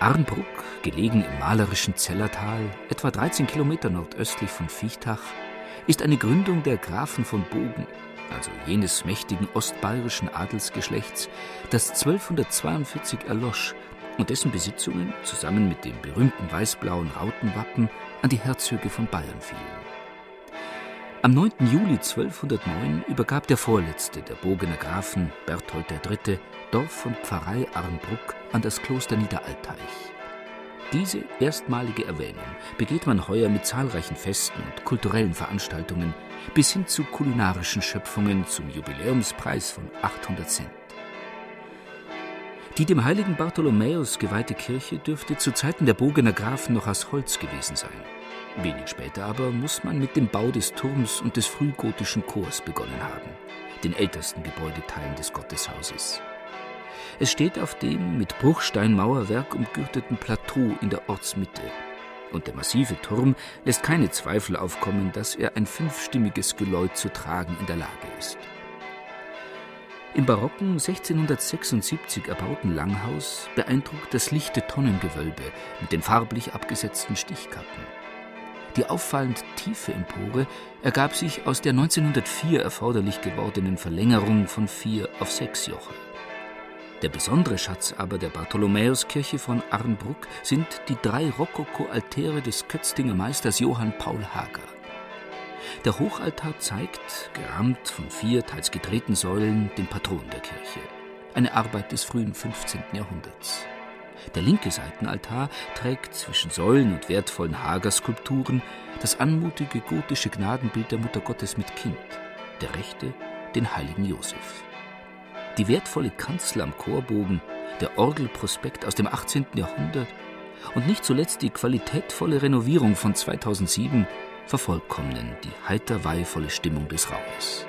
Arnbruck, gelegen im malerischen Zellertal, etwa 13 Kilometer nordöstlich von Viechtach, ist eine Gründung der Grafen von Bogen, also jenes mächtigen ostbayerischen Adelsgeschlechts, das 1242 erlosch und dessen Besitzungen zusammen mit dem berühmten weiß-blauen Rautenwappen an die Herzöge von Bayern fielen. Am 9. Juli 1209 übergab der vorletzte der Bogener Grafen, Berthold III., Dorf und Pfarrei Arnbruck an das Kloster Niederalteich. Diese erstmalige Erwähnung begeht man heuer mit zahlreichen Festen und kulturellen Veranstaltungen bis hin zu kulinarischen Schöpfungen zum Jubiläumspreis von 800 Cent. Die dem heiligen Bartholomäus geweihte Kirche dürfte zu Zeiten der Bogener Grafen noch aus Holz gewesen sein. Wenig später aber muss man mit dem Bau des Turms und des frühgotischen Chors begonnen haben, den ältesten Gebäudeteilen des Gotteshauses. Es steht auf dem mit Bruchsteinmauerwerk umgürteten Plateau in der Ortsmitte, und der massive Turm lässt keine Zweifel aufkommen, dass er ein fünfstimmiges Geläut zu tragen in der Lage ist. Im barocken 1676 erbauten Langhaus beeindruckt das lichte Tonnengewölbe mit den farblich abgesetzten Stichkappen. Die auffallend tiefe Empore ergab sich aus der 1904 erforderlich gewordenen Verlängerung von vier auf sechs Joche. Der besondere Schatz aber der Bartholomäuskirche von Arnbruck sind die drei Rokoko-Altäre des Kötztinger Meisters Johann Paul Hager. Der Hochaltar zeigt, gerahmt von vier teils gedrehten Säulen, den Patron der Kirche. Eine Arbeit des frühen 15. Jahrhunderts. Der linke Seitenaltar trägt zwischen Säulen und wertvollen Hagerskulpturen das anmutige gotische Gnadenbild der Muttergottes mit Kind, der rechte den heiligen Josef. Die wertvolle Kanzel am Chorbogen, der Orgelprospekt aus dem 18. Jahrhundert und nicht zuletzt die qualitätvolle Renovierung von 2007 vervollkommnen die heiter weihevolle Stimmung des Raumes.